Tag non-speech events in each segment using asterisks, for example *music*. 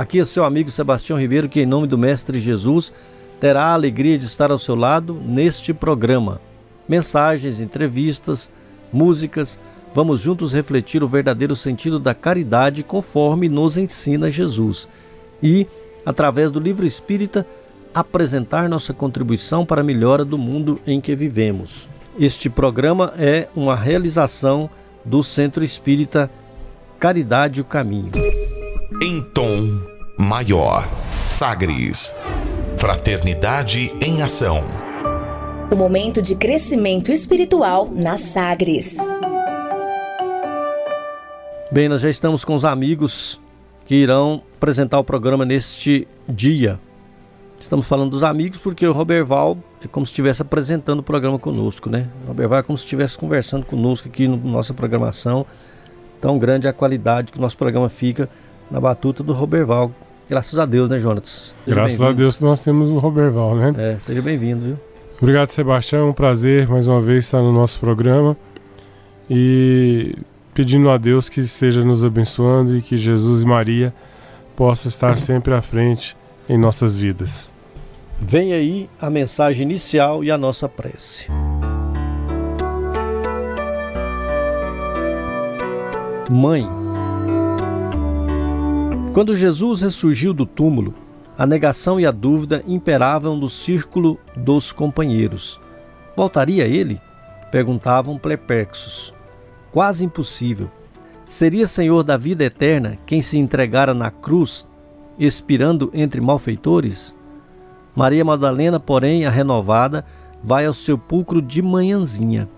Aqui é seu amigo Sebastião Ribeiro, que, em nome do Mestre Jesus, terá a alegria de estar ao seu lado neste programa. Mensagens, entrevistas, músicas, vamos juntos refletir o verdadeiro sentido da caridade conforme nos ensina Jesus e, através do livro espírita, apresentar nossa contribuição para a melhora do mundo em que vivemos. Este programa é uma realização do Centro Espírita Caridade o Caminho. Em tom maior. Sagres. Fraternidade em ação. O momento de crescimento espiritual na Sagres. Bem, nós já estamos com os amigos que irão apresentar o programa neste dia. Estamos falando dos amigos porque o Roberval é como se estivesse apresentando o programa conosco, né? O Roberval é como se estivesse conversando conosco aqui na no nossa programação. Tão grande é a qualidade que o nosso programa fica na batuta do Roberval, Graças a Deus, né, Jonatas? Graças a Deus que nós temos o Roberval, né? É, seja bem-vindo, viu? Obrigado, Sebastião. É um prazer mais uma vez estar no nosso programa. E pedindo a Deus que esteja nos abençoando e que Jesus e Maria possam estar sempre à frente em nossas vidas. Vem aí a mensagem inicial e a nossa prece. Mãe, quando Jesus ressurgiu do túmulo, a negação e a dúvida imperavam no círculo dos companheiros. Voltaria ele? Perguntavam perplexos. Quase impossível. Seria Senhor da vida eterna quem se entregara na cruz, expirando entre malfeitores? Maria Madalena, porém, a renovada, vai ao sepulcro de manhãzinha.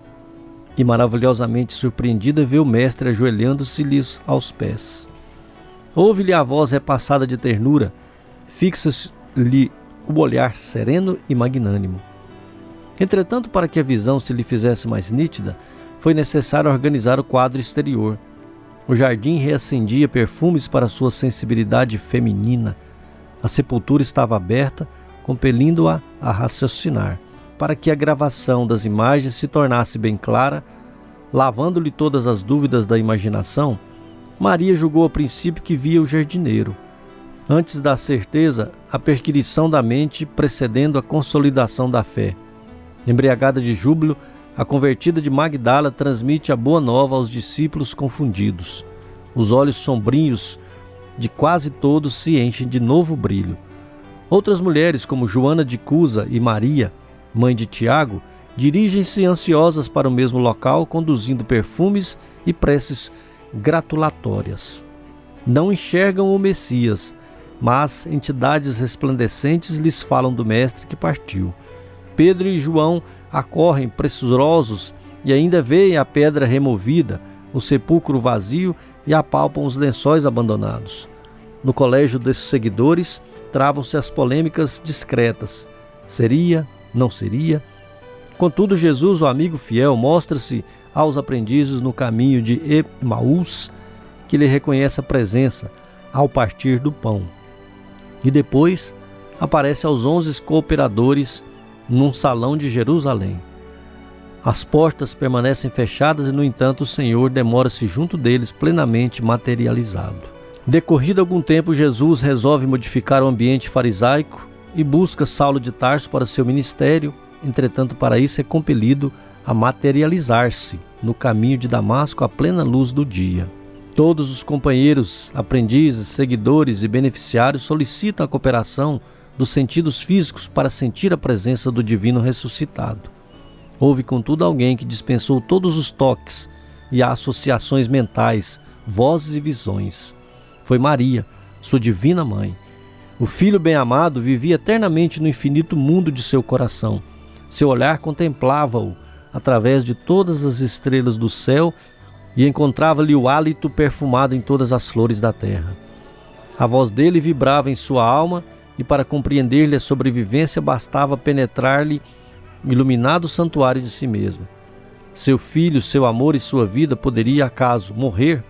E maravilhosamente surpreendida vê o mestre ajoelhando-se-lhes aos pés. Ouve-lhe a voz repassada de ternura, fixa-lhe o olhar sereno e magnânimo. Entretanto, para que a visão se lhe fizesse mais nítida, foi necessário organizar o quadro exterior. O jardim reacendia perfumes para sua sensibilidade feminina. A sepultura estava aberta, compelindo-a a raciocinar. Para que a gravação das imagens se tornasse bem clara, lavando-lhe todas as dúvidas da imaginação, Maria julgou a princípio que via o jardineiro. Antes da certeza, a perquirição da mente precedendo a consolidação da fé. Embriagada de júbilo, a convertida de Magdala transmite a boa nova aos discípulos confundidos. Os olhos sombrios de quase todos se enchem de novo brilho. Outras mulheres, como Joana de Cusa e Maria, mãe de Tiago, dirigem-se ansiosas para o mesmo local, conduzindo perfumes e preces gratulatórias. Não enxergam o Messias, mas entidades resplandecentes lhes falam do Mestre que partiu. Pedro e João acorrem pressurosos e ainda veem a pedra removida, o sepulcro vazio e apalpam os lençóis abandonados. No colégio desses seguidores travam-se as polêmicas discretas. Seria? Não seria? Contudo, Jesus, o amigo fiel, mostra-se aos aprendizes no caminho de Emaús, que lhe reconhece a presença ao partir do pão. E depois aparece aos onze cooperadores num salão de Jerusalém. As portas permanecem fechadas e, no entanto, o Senhor demora-se junto deles plenamente materializado. Decorrido algum tempo, Jesus resolve modificar o ambiente farisaico e busca Saulo de Tarso para seu ministério, entretanto, para isso é compelido a materializar-se no caminho de Damasco à plena luz do dia. Todos os companheiros, aprendizes, seguidores e beneficiários solicitam a cooperação dos sentidos físicos para sentir a presença do divino ressuscitado. Houve, contudo, alguém que dispensou todos os toques e associações mentais, vozes e visões. Foi Maria, sua divina mãe. O filho bem-amado vivia eternamente no infinito mundo de seu coração. Seu olhar contemplava-o através de todas as estrelas do céu e encontrava-lhe o hálito perfumado em todas as flores da terra. A voz dele vibrava em sua alma e para compreender-lhe a sobrevivência bastava penetrar-lhe o iluminado santuário de si mesmo. Seu filho, seu amor e sua vida poderia acaso morrer?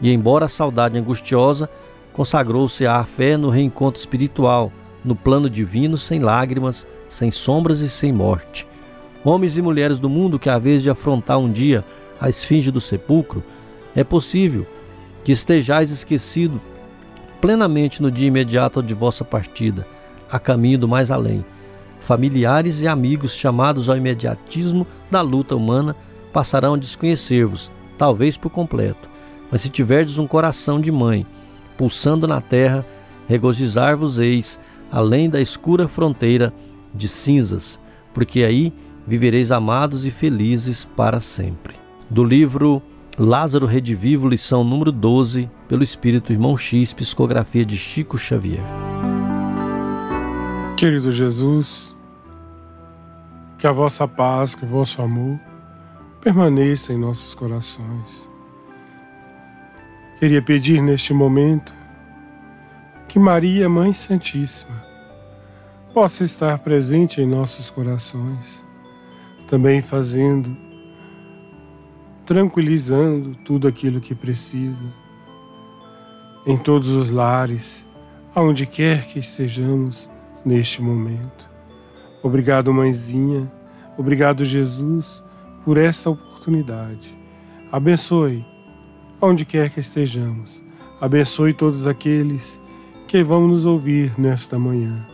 E embora a saudade angustiosa, consagrou-se à fé no reencontro espiritual, no plano divino, sem lágrimas, sem sombras e sem morte. Homens e mulheres do mundo que, à vez de afrontar um dia a esfinge do sepulcro, é possível que estejais esquecido plenamente no dia imediato de vossa partida, a caminho do mais além. Familiares e amigos chamados ao imediatismo da luta humana passarão a desconhecer-vos, talvez por completo. Mas se tiverdes um coração de mãe, pulsando na terra, regozijar-vos-eis além da escura fronteira de cinzas, porque aí vivereis amados e felizes para sempre. Do livro Lázaro Redivivo, lição número 12, pelo Espírito Irmão X, psicografia de Chico Xavier. Querido Jesus, que a vossa paz, que o vosso amor permaneça em nossos corações. Queria pedir neste momento que Maria, Mãe Santíssima, possa estar presente em nossos corações, também fazendo, tranquilizando tudo aquilo que precisa, em todos os lares, aonde quer que estejamos neste momento. Obrigado, Mãezinha, obrigado, Jesus, por essa oportunidade. Abençoe, onde quer que estejamos, abençoe todos aqueles que vão nos ouvir nesta manhã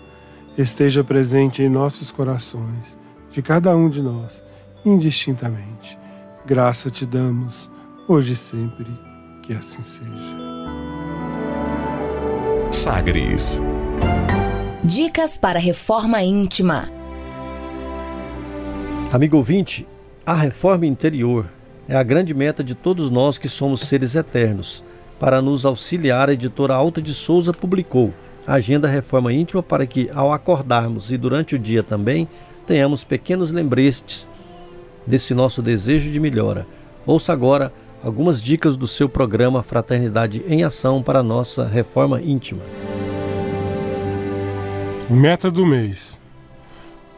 esteja presente em nossos corações, de cada um de nós, indistintamente. Graça te damos, hoje e sempre, que assim seja. Sagres. Dicas para reforma íntima. Amigo ouvinte, a reforma interior é a grande meta de todos nós que somos seres eternos. Para nos auxiliar, a editora Alta de Souza publicou Agenda Reforma Íntima para que, ao acordarmos e durante o dia também, tenhamos pequenos lembretes desse nosso desejo de melhora. Ouça agora algumas dicas do seu programa Fraternidade em Ação para nossa reforma íntima. Meta do mês: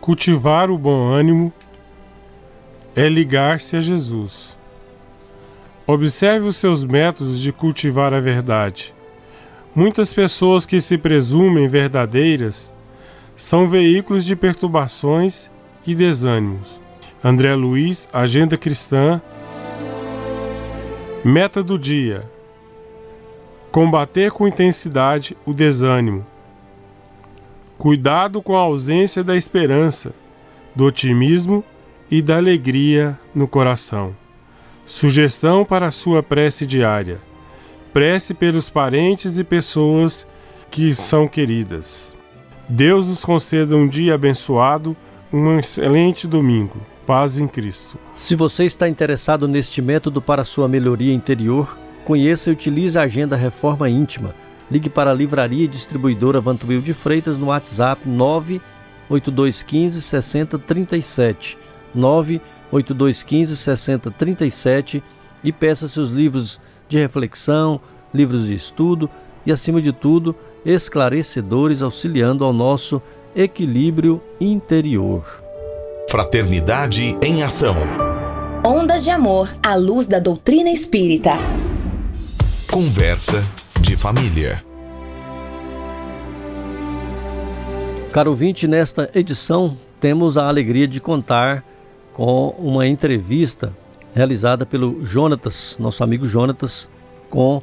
cultivar o bom ânimo é ligar-se a Jesus. Observe os seus métodos de cultivar a verdade. Muitas pessoas que se presumem verdadeiras são veículos de perturbações e desânimos. André Luiz, Agenda Cristã. Meta do dia: combater com intensidade o desânimo. Cuidado com a ausência da esperança, do otimismo e da alegria no coração. Sugestão para a sua prece diária prece pelos parentes e pessoas que são queridas. Deus nos conceda um dia abençoado, um excelente domingo. Paz em Cristo. Se você está interessado neste método para sua melhoria interior, conheça e utilize a Agenda Reforma Íntima. Ligue para a Livraria e Distribuidora Vantuil de Freitas no WhatsApp 98215 6037. 98215 6037 e peça seus livros de reflexão, livros de estudo e, acima de tudo, esclarecedores auxiliando ao nosso equilíbrio interior. Fraternidade em Ação. Ondas de Amor à luz da doutrina espírita. Conversa de família. Caro ouvinte, nesta edição temos a alegria de contar com uma entrevista realizada pelo Jonatas, nosso amigo Jonatas, com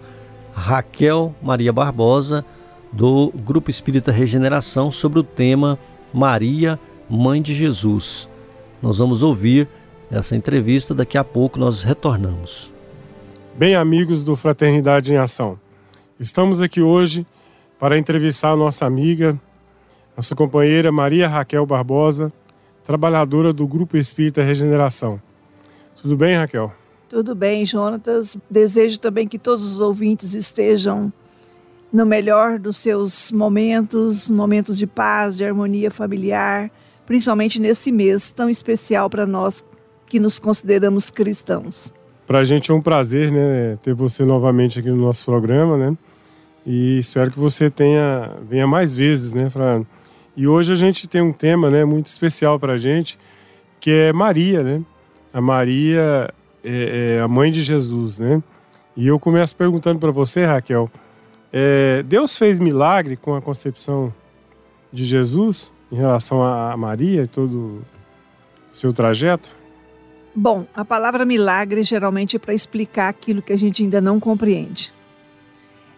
Raquel Maria Barbosa, do Grupo Espírita Regeneração, sobre o tema Maria, Mãe de Jesus. Nós vamos ouvir essa entrevista, daqui a pouco nós retornamos. Bem, amigos do Fraternidade em Ação, estamos aqui hoje para entrevistar a nossa amiga, nossa companheira Maria Raquel Barbosa, trabalhadora do Grupo Espírita Regeneração. Tudo bem, Raquel? Tudo bem, Jonatas. Desejo também que todos os ouvintes estejam no melhor dos seus momentos, momentos de paz, de harmonia familiar, principalmente nesse mês tão especial para nós que nos consideramos cristãos. Para a gente é um prazer, né, ter você novamente aqui no nosso programa, né? E espero que você tenha venha mais vezes, né? E hoje a gente tem um tema, né, muito especial para a gente, que é Maria, né? A Maria é, é, a mãe de Jesus, né? E eu começo perguntando para você, Raquel, é, Deus fez milagre com a concepção de Jesus em relação a Maria e todo o seu trajeto? Bom, a palavra milagre geralmente é para explicar aquilo que a gente ainda não compreende.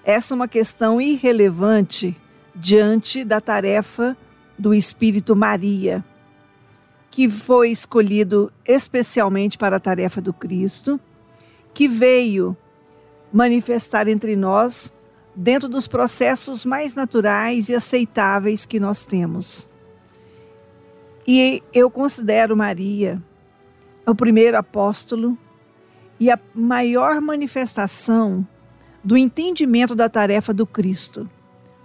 Essa é uma questão irrelevante diante da tarefa do Espírito Maria, que foi escolhido especialmente para a tarefa do Cristo, que veio manifestar entre nós dentro dos processos mais naturais e aceitáveis que nós temos. E eu considero Maria o primeiro apóstolo e a maior manifestação do entendimento da tarefa do Cristo,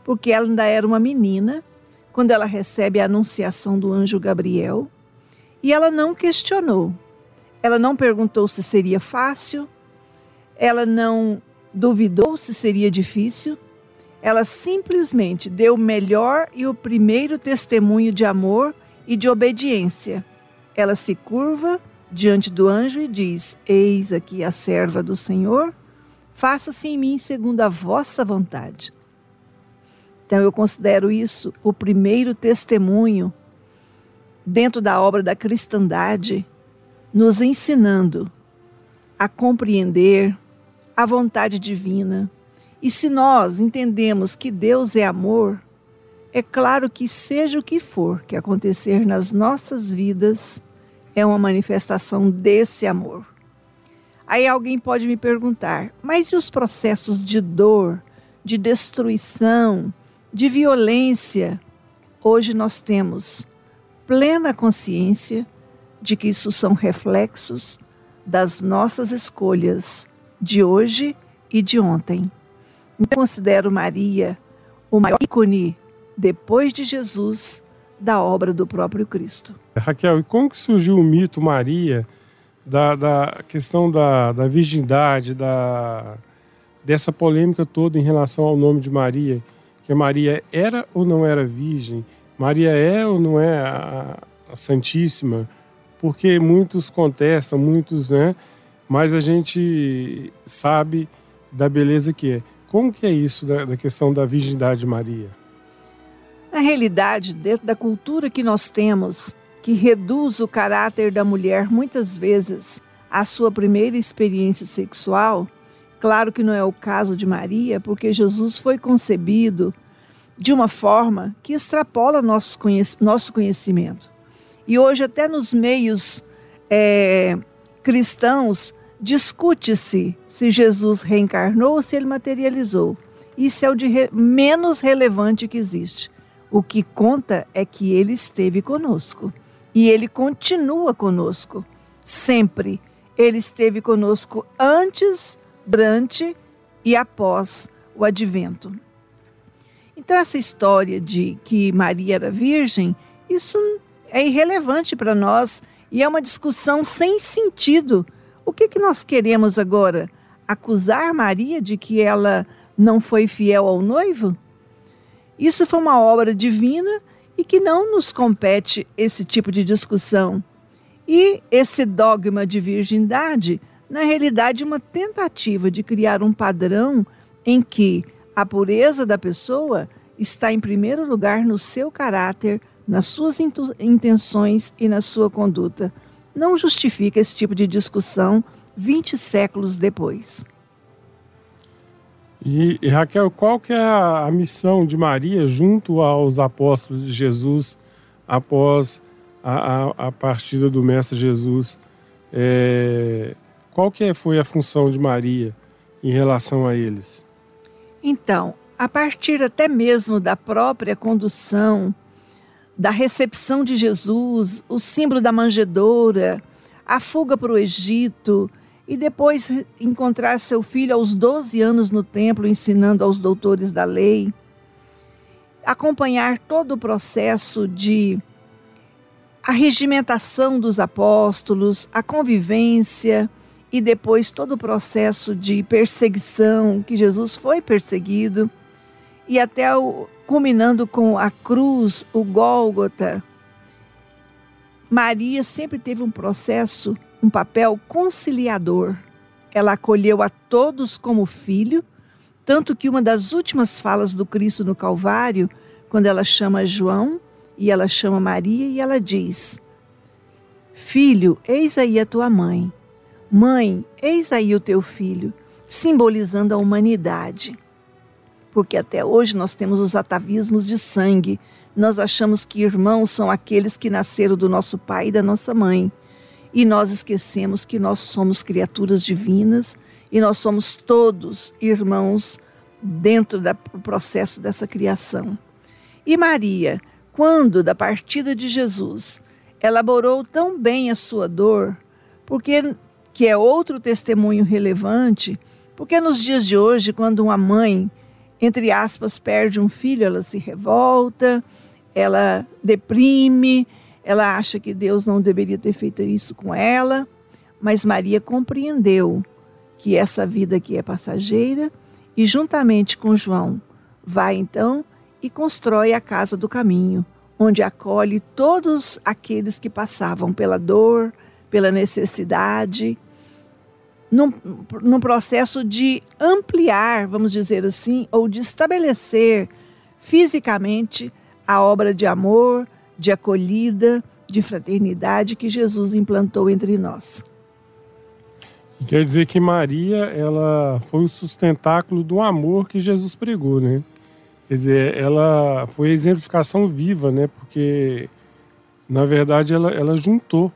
porque ela ainda era uma menina quando ela recebe a anunciação do anjo Gabriel e ela não questionou. Ela não perguntou se seria fácil, ela não duvidou se seria difícil, ela simplesmente deu o melhor e o primeiro testemunho de amor e de obediência. Ela se curva diante do anjo e diz: Eis aqui a serva do Senhor, faça-se em mim segundo a vossa vontade. Então eu considero isso o primeiro testemunho dentro da obra da cristandade, nos ensinando a compreender a vontade divina. E se nós entendemos que Deus é amor, é claro que, seja o que for que acontecer nas nossas vidas, é uma manifestação desse amor. Aí alguém pode me perguntar, mas e os processos de dor, de destruição, de violência? Hoje nós temos plena consciência de que isso são reflexos das nossas escolhas de hoje e de ontem. Eu considero Maria o maior ícone, depois de Jesus, da obra do próprio Cristo. Raquel, e como que surgiu o mito Maria, da, da questão da, da virgindade, da, dessa polêmica toda em relação ao nome de Maria, que Maria era ou não era virgem? Maria é ou não é a, a Santíssima? Porque muitos contestam, muitos, né? Mas a gente sabe da beleza que é. Como que é isso da, da questão da virgindade de Maria? Na realidade, dentro da cultura que nós temos, que reduz o caráter da mulher muitas vezes à sua primeira experiência sexual, claro que não é o caso de Maria, porque Jesus foi concebido de uma forma que extrapola nosso, nosso conhecimento. E hoje, até nos meios é, cristãos, discute-se se Jesus reencarnou ou se ele materializou. Isso é o de re menos relevante que existe. O que conta é que ele esteve conosco. E ele continua conosco, sempre. Ele esteve conosco antes, durante e após o advento. Então, essa história de que Maria era virgem, isso é irrelevante para nós e é uma discussão sem sentido. O que, que nós queremos agora? Acusar Maria de que ela não foi fiel ao noivo? Isso foi uma obra divina e que não nos compete esse tipo de discussão. E esse dogma de virgindade, na realidade, é uma tentativa de criar um padrão em que a pureza da pessoa está em primeiro lugar no seu caráter, nas suas intenções e na sua conduta. Não justifica esse tipo de discussão 20 séculos depois. E, e, Raquel, qual que é a, a, missão de Maria junto aos apóstolos de Jesus após a, a, a partida do Mestre Jesus? É, qual que foi a função de Maria em relação a eles? Então, a partir até mesmo da própria condução, da recepção de Jesus, o símbolo da manjedoura, a fuga para o Egito e depois encontrar seu filho aos 12 anos no templo ensinando aos doutores da lei, acompanhar todo o processo de arregimentação dos apóstolos, a convivência, e depois todo o processo de perseguição, que Jesus foi perseguido, e até o, culminando com a cruz, o Gólgota. Maria sempre teve um processo, um papel conciliador. Ela acolheu a todos como filho, tanto que uma das últimas falas do Cristo no Calvário, quando ela chama João e ela chama Maria e ela diz: Filho, eis aí a tua mãe. Mãe, eis aí o teu filho, simbolizando a humanidade. Porque até hoje nós temos os atavismos de sangue. Nós achamos que irmãos são aqueles que nasceram do nosso pai e da nossa mãe. E nós esquecemos que nós somos criaturas divinas e nós somos todos irmãos dentro do processo dessa criação. E Maria, quando da partida de Jesus, elaborou tão bem a sua dor, porque que é outro testemunho relevante, porque nos dias de hoje, quando uma mãe, entre aspas, perde um filho, ela se revolta, ela deprime, ela acha que Deus não deveria ter feito isso com ela, mas Maria compreendeu que essa vida aqui é passageira e juntamente com João vai então e constrói a casa do caminho, onde acolhe todos aqueles que passavam pela dor, pela necessidade, num, num processo de ampliar, vamos dizer assim, ou de estabelecer fisicamente a obra de amor, de acolhida, de fraternidade que Jesus implantou entre nós. Quer dizer que Maria, ela foi o sustentáculo do amor que Jesus pregou, né? Quer dizer, ela foi a exemplificação viva, né? Porque, na verdade, ela, ela juntou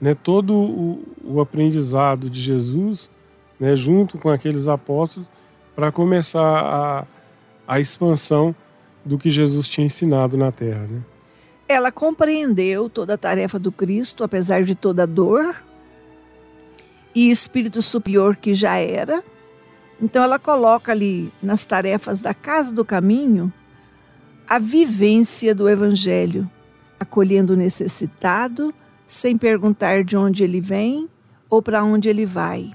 né, todo o, o aprendizado de Jesus, né, junto com aqueles apóstolos, para começar a, a expansão do que Jesus tinha ensinado na terra. Né? Ela compreendeu toda a tarefa do Cristo, apesar de toda a dor e espírito superior que já era. Então ela coloca ali nas tarefas da casa do caminho a vivência do evangelho, acolhendo o necessitado, sem perguntar de onde ele vem ou para onde ele vai.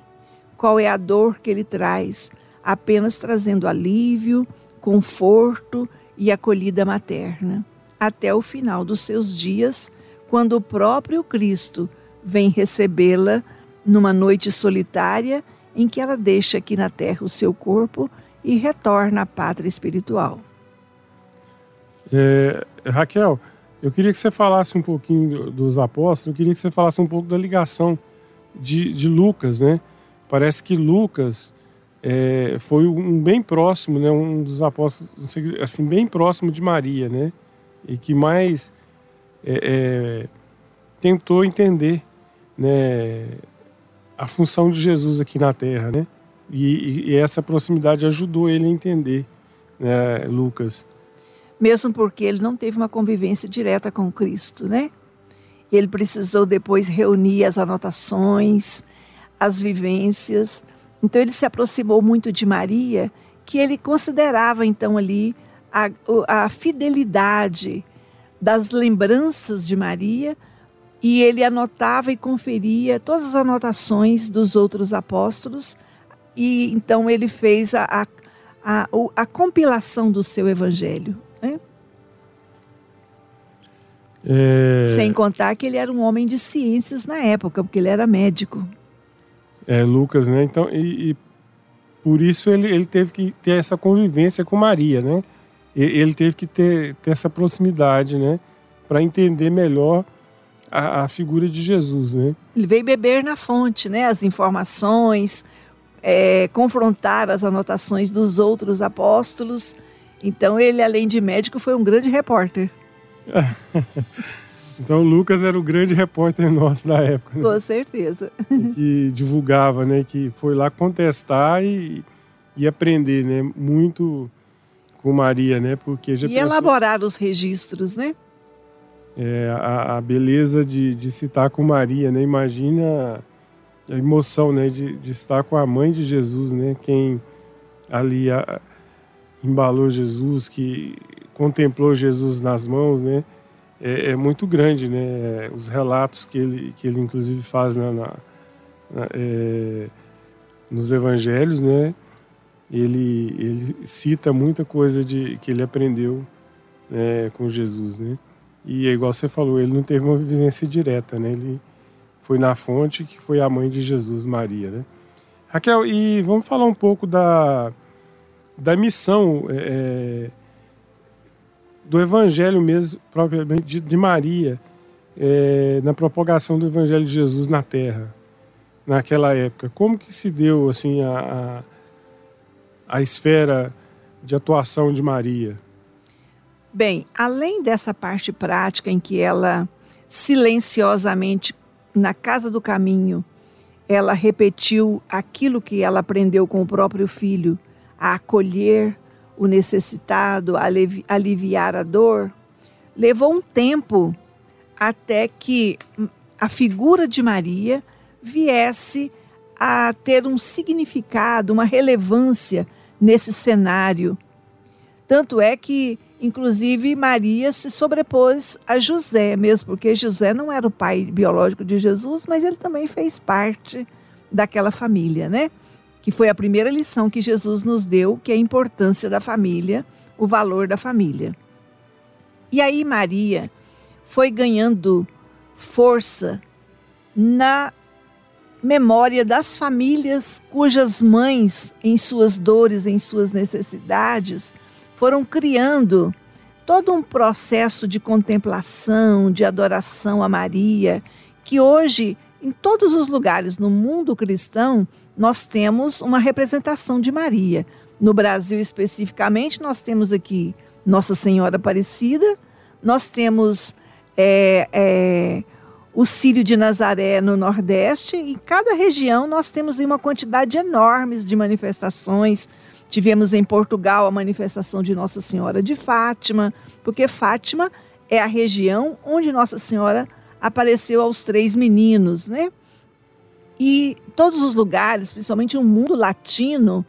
Qual é a dor que ele traz, apenas trazendo alívio, conforto e acolhida materna, até o final dos seus dias, quando o próprio Cristo vem recebê-la numa noite solitária em que ela deixa aqui na terra o seu corpo e retorna à pátria espiritual. É, Raquel, eu queria que você falasse um pouquinho dos apóstolos, eu queria que você falasse um pouco da ligação de, de Lucas, né? Parece que Lucas é, foi um bem próximo, né? Um dos apóstolos, assim, bem próximo de Maria, né? E que mais é, é, tentou entender, né? A função de Jesus aqui na Terra, né? E, e essa proximidade ajudou ele a entender, né, Lucas mesmo porque ele não teve uma convivência direta com Cristo, né? Ele precisou depois reunir as anotações, as vivências. Então ele se aproximou muito de Maria, que ele considerava então ali a, a fidelidade das lembranças de Maria e ele anotava e conferia todas as anotações dos outros apóstolos e então ele fez a, a, a, a compilação do seu evangelho. É... Sem contar que ele era um homem de ciências na época, porque ele era médico. É, Lucas, né? Então, e, e por isso ele, ele teve que ter essa convivência com Maria, né? Ele teve que ter, ter essa proximidade, né? Para entender melhor a, a, figura de Jesus, né? Ele veio beber na fonte, né? As informações, é, confrontar as anotações dos outros apóstolos. Então ele, além de médico, foi um grande repórter. *laughs* então o Lucas era o grande repórter nosso da época. Né? Com certeza. Que divulgava, né? Que foi lá contestar e, e aprender, né? Muito com Maria, né? Porque já e pensou... elaborar os registros, né? É, a, a beleza de, de citar com Maria, né? Imagina a emoção, né? De, de estar com a mãe de Jesus, né? Quem ali a, embalou Jesus, que contemplou Jesus nas mãos, né? É, é, muito grande, né? Os relatos que ele, que ele inclusive faz na, na, na é, nos evangelhos, né? ele, ele cita muita coisa de que ele aprendeu né, com Jesus, né? E é igual você falou, ele não teve uma vivência direta, né? Ele foi na fonte que foi a mãe de Jesus, Maria, né? Raquel, e vamos falar um pouco da, da missão é, do evangelho mesmo, propriamente de, de Maria, é, na propagação do evangelho de Jesus na Terra, naquela época. Como que se deu, assim, a, a, a esfera de atuação de Maria? Bem, além dessa parte prática em que ela silenciosamente na casa do caminho, ela repetiu aquilo que ela aprendeu com o próprio filho, a acolher o necessitado, aliviar a dor, levou um tempo até que a figura de Maria viesse a ter um significado, uma relevância nesse cenário. Tanto é que Inclusive, Maria se sobrepôs a José, mesmo porque José não era o pai biológico de Jesus, mas ele também fez parte daquela família, né? Que foi a primeira lição que Jesus nos deu, que é a importância da família, o valor da família. E aí, Maria foi ganhando força na memória das famílias cujas mães, em suas dores, em suas necessidades, foram criando todo um processo de contemplação, de adoração a Maria, que hoje, em todos os lugares no mundo cristão, nós temos uma representação de Maria. No Brasil, especificamente, nós temos aqui Nossa Senhora Aparecida, nós temos é, é, o Sírio de Nazaré no Nordeste, e em cada região nós temos uma quantidade enorme de manifestações Tivemos em Portugal a manifestação de Nossa Senhora de Fátima, porque Fátima é a região onde Nossa Senhora apareceu aos três meninos, né? E todos os lugares, principalmente o mundo latino,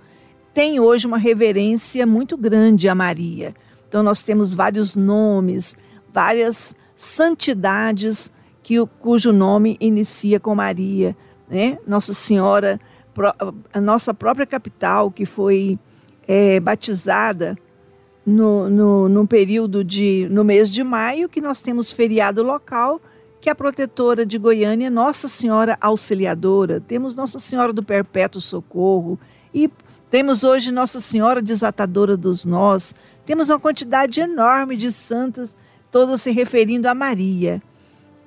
tem hoje uma reverência muito grande a Maria. Então nós temos vários nomes, várias santidades que cujo nome inicia com Maria, né? Nossa Senhora, a nossa própria capital que foi é, batizada no, no, no período de no mês de maio, que nós temos feriado local, que a protetora de Goiânia, Nossa Senhora Auxiliadora, temos Nossa Senhora do Perpétuo Socorro e temos hoje Nossa Senhora Desatadora dos Nós, temos uma quantidade enorme de santas, todas se referindo a Maria.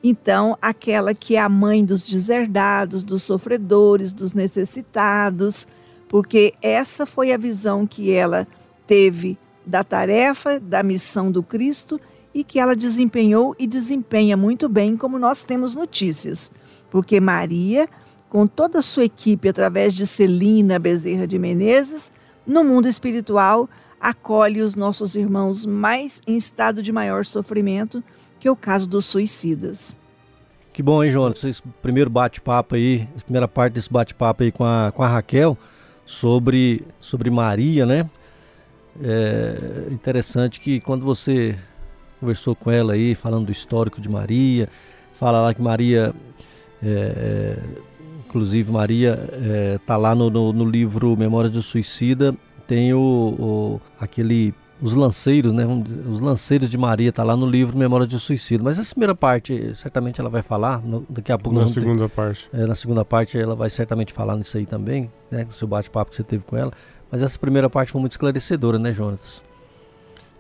Então, aquela que é a mãe dos deserdados, dos sofredores, dos necessitados, porque essa foi a visão que ela teve da tarefa, da missão do Cristo e que ela desempenhou e desempenha muito bem, como nós temos notícias. Porque Maria, com toda a sua equipe, através de Celina Bezerra de Menezes, no mundo espiritual, acolhe os nossos irmãos mais em estado de maior sofrimento, que é o caso dos suicidas. Que bom, hein, Jonas? Esse primeiro bate-papo aí, primeira parte desse bate-papo aí com a, com a Raquel sobre, sobre Maria, né? É interessante que quando você conversou com ela aí, falando do histórico de Maria, fala lá que Maria, é, é inclusive Maria está é, lá no, no, no, livro Memórias do Suicida, tem o, o aquele os lanceiros, né? Os lanceiros de Maria tá lá no livro Memória de Suicídio. Mas essa primeira parte, certamente ela vai falar. No, daqui a pouco na segunda ter, parte. É, na segunda parte ela vai certamente falar nisso aí também, né? Com o seu bate-papo que você teve com ela. Mas essa primeira parte foi muito esclarecedora, né, Jonas?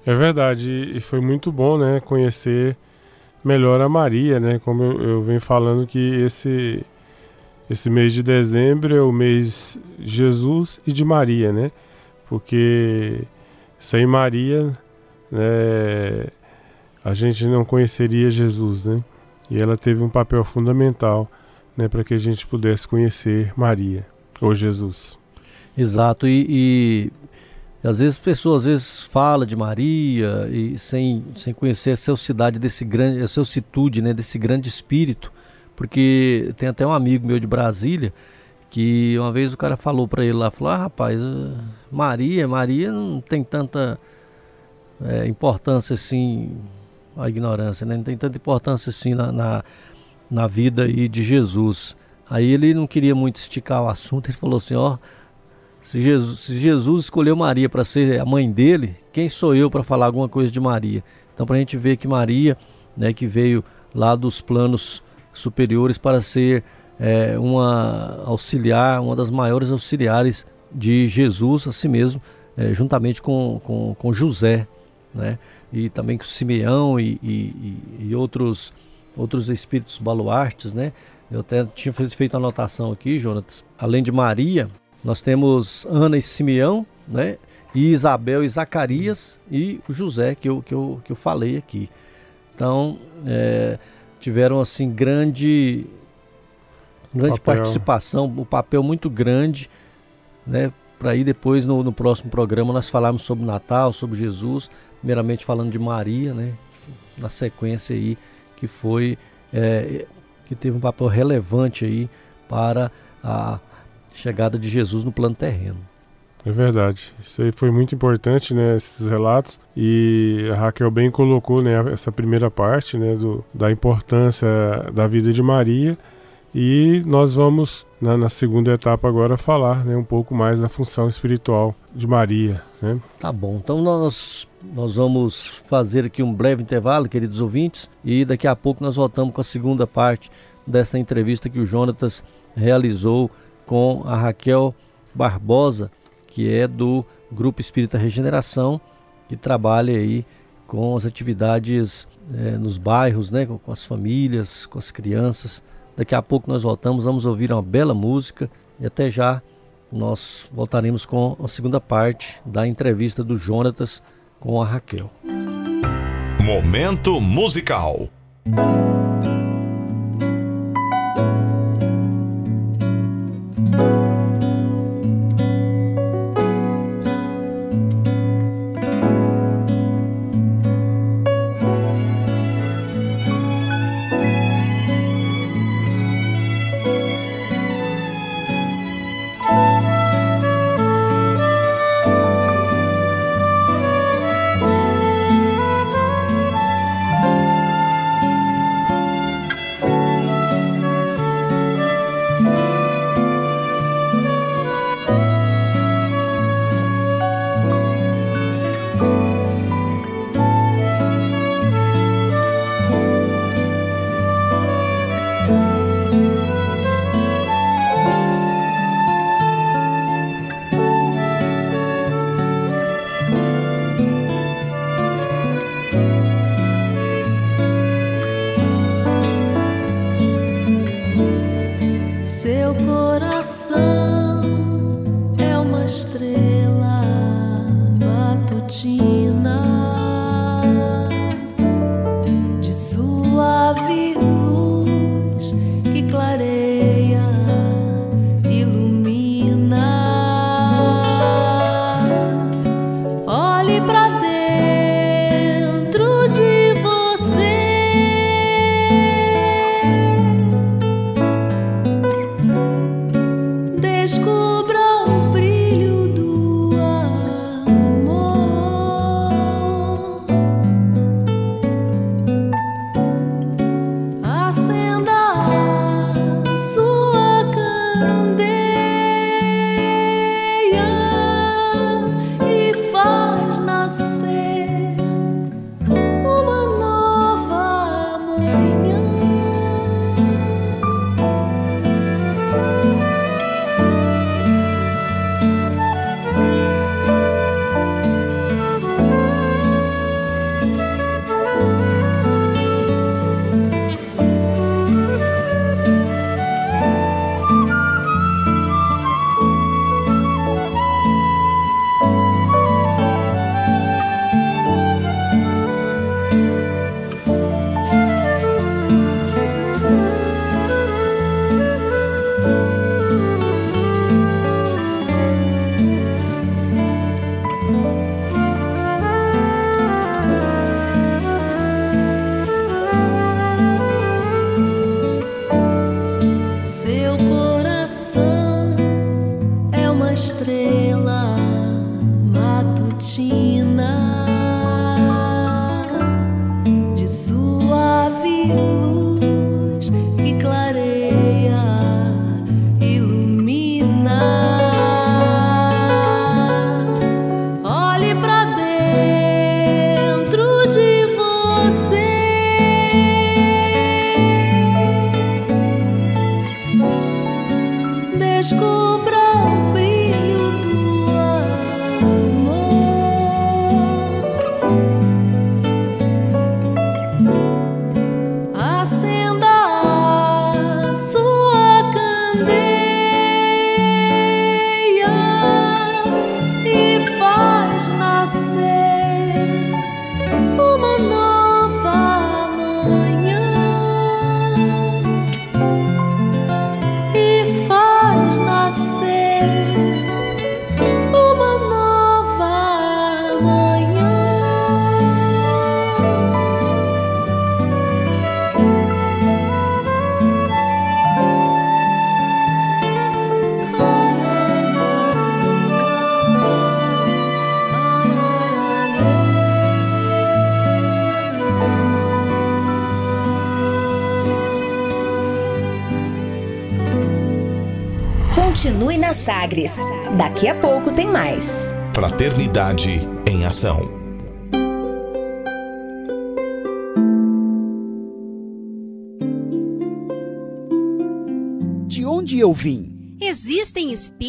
É verdade e foi muito bom, né? Conhecer melhor a Maria, né? Como eu, eu venho falando que esse esse mês de dezembro é o mês de Jesus e de Maria, né? Porque sem Maria, né, a gente não conheceria Jesus, né? E ela teve um papel fundamental, né, para que a gente pudesse conhecer Maria ou Jesus. Exato. E, e, às vezes pessoas às vezes fala de Maria e sem, sem conhecer a celsidade desse grande, a celcitude, né, desse grande espírito, porque tem até um amigo meu de Brasília que uma vez o cara falou para ele lá, falou, ah rapaz, Maria, Maria não tem tanta é, importância assim, a ignorância, né? não tem tanta importância assim na, na, na, vida aí de Jesus. Aí ele não queria muito esticar o assunto, ele falou assim, ó, Se Jesus, se Jesus escolheu Maria para ser a mãe dele, quem sou eu para falar alguma coisa de Maria? Então, para a gente ver que Maria, né, que veio lá dos planos superiores para ser é, uma auxiliar, uma das maiores auxiliares de Jesus, assim mesmo, é, juntamente com, com, com, José, né? e também com Simeão e, e, e, outros, outros espíritos baluartes. Né? Eu até tinha feito a anotação aqui, Jonatas. Além de Maria, nós temos Ana e Simeão, né? e Isabel e Zacarias e o José, que eu, que eu, que eu falei aqui. Então, é, tiveram assim grande grande papel. participação, um papel muito grande, né? Para aí depois no, no, próximo programa nós falarmos sobre Natal, sobre Jesus, primeiramente falando de Maria, né? Na sequência aí que foi é, que teve um papel relevante aí para a chegada de Jesus no plano terreno. É verdade. Isso aí foi muito importante, né? Esses relatos. E a Raquel bem colocou, né? Essa primeira parte, né? Do, da importância da vida de Maria e nós vamos, na, na, segunda etapa agora, falar né, um pouco mais da função espiritual de Maria. Né? Tá bom, então nós, nós vamos fazer aqui um breve intervalo, queridos ouvintes, e daqui a pouco nós voltamos com a segunda parte dessa entrevista que o Jonatas realizou com a Raquel Barbosa, que é do Grupo Espírita Regeneração, que trabalha aí com as atividades é, nos bairros, né, com, as famílias, com as crianças Daqui a pouco nós voltamos, vamos ouvir uma bela música e até já nós voltaremos com a segunda parte da entrevista do Jonatas com a Raquel. Momento musical. luz Fraternidade em Ação. De onde eu vim? Existem espíritos?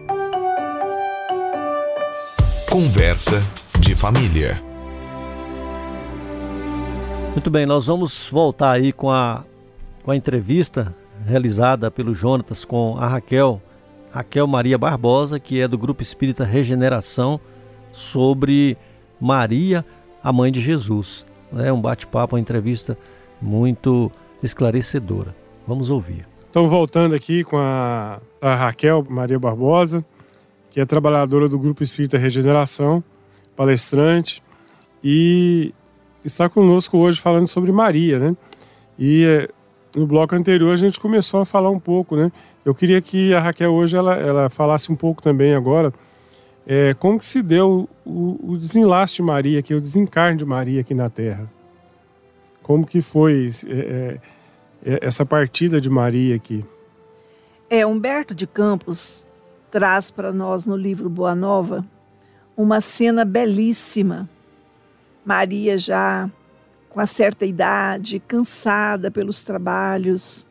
Conversa de família. Muito bem, nós vamos voltar aí com a, com a entrevista realizada pelo Jonatas com a Raquel, Raquel Maria Barbosa, que é do Grupo Espírita Regeneração, sobre Maria, a mãe de Jesus. É um bate-papo, uma entrevista muito esclarecedora. Vamos ouvir. Então, voltando aqui com a, a Raquel Maria Barbosa, que é trabalhadora do Grupo Espírita Regeneração, palestrante, e está conosco hoje falando sobre Maria, né? E eh, no bloco anterior a gente começou a falar um pouco, né? Eu queria que a Raquel hoje ela, ela falasse um pouco também agora é, como que se deu o, o desenlace de Maria aqui, o desencarne de Maria aqui na Terra. Como que foi é, é, essa partida de Maria aqui? É, Humberto de Campos traz para nós no livro Boa Nova uma cena belíssima. Maria já com a certa idade, cansada pelos trabalhos.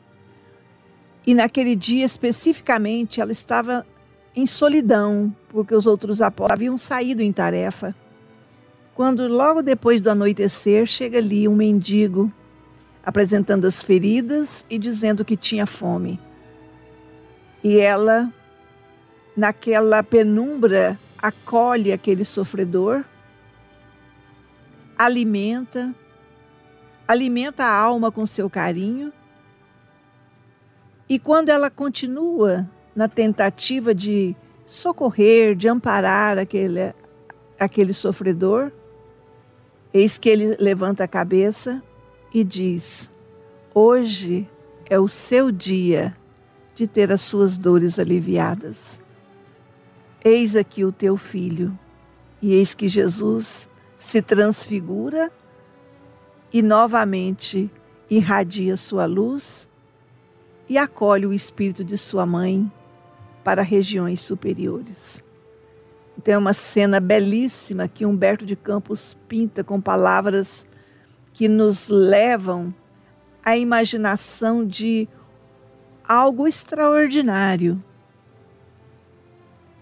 E naquele dia especificamente ela estava em solidão, porque os outros apóstolos haviam saído em tarefa. Quando logo depois do anoitecer chega ali um mendigo apresentando as feridas e dizendo que tinha fome. E ela naquela penumbra, acolhe aquele sofredor, alimenta, alimenta a alma com seu carinho. E quando ela continua na tentativa de socorrer, de amparar aquele, aquele sofredor, eis que ele levanta a cabeça e diz: Hoje é o seu dia de ter as suas dores aliviadas. Eis aqui o teu filho. E eis que Jesus se transfigura e novamente irradia sua luz e acolhe o espírito de sua mãe para regiões superiores. Então é uma cena belíssima que Humberto de Campos pinta com palavras que nos levam à imaginação de algo extraordinário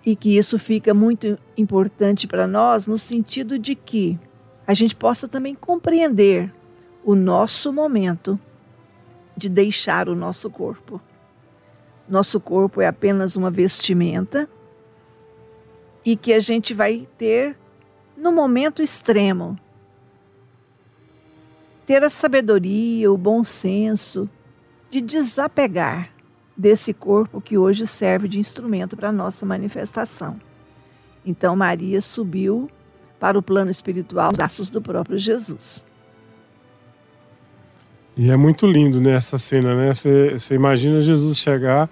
e que isso fica muito importante para nós no sentido de que a gente possa também compreender o nosso momento de deixar o nosso corpo. Nosso corpo é apenas uma vestimenta e que a gente vai ter no momento extremo. Ter a sabedoria, o bom senso de desapegar desse corpo que hoje serve de instrumento para a nossa manifestação. Então, Maria subiu para o plano espiritual, braços do próprio Jesus. E é muito lindo né, essa cena, né? Você imagina Jesus chegar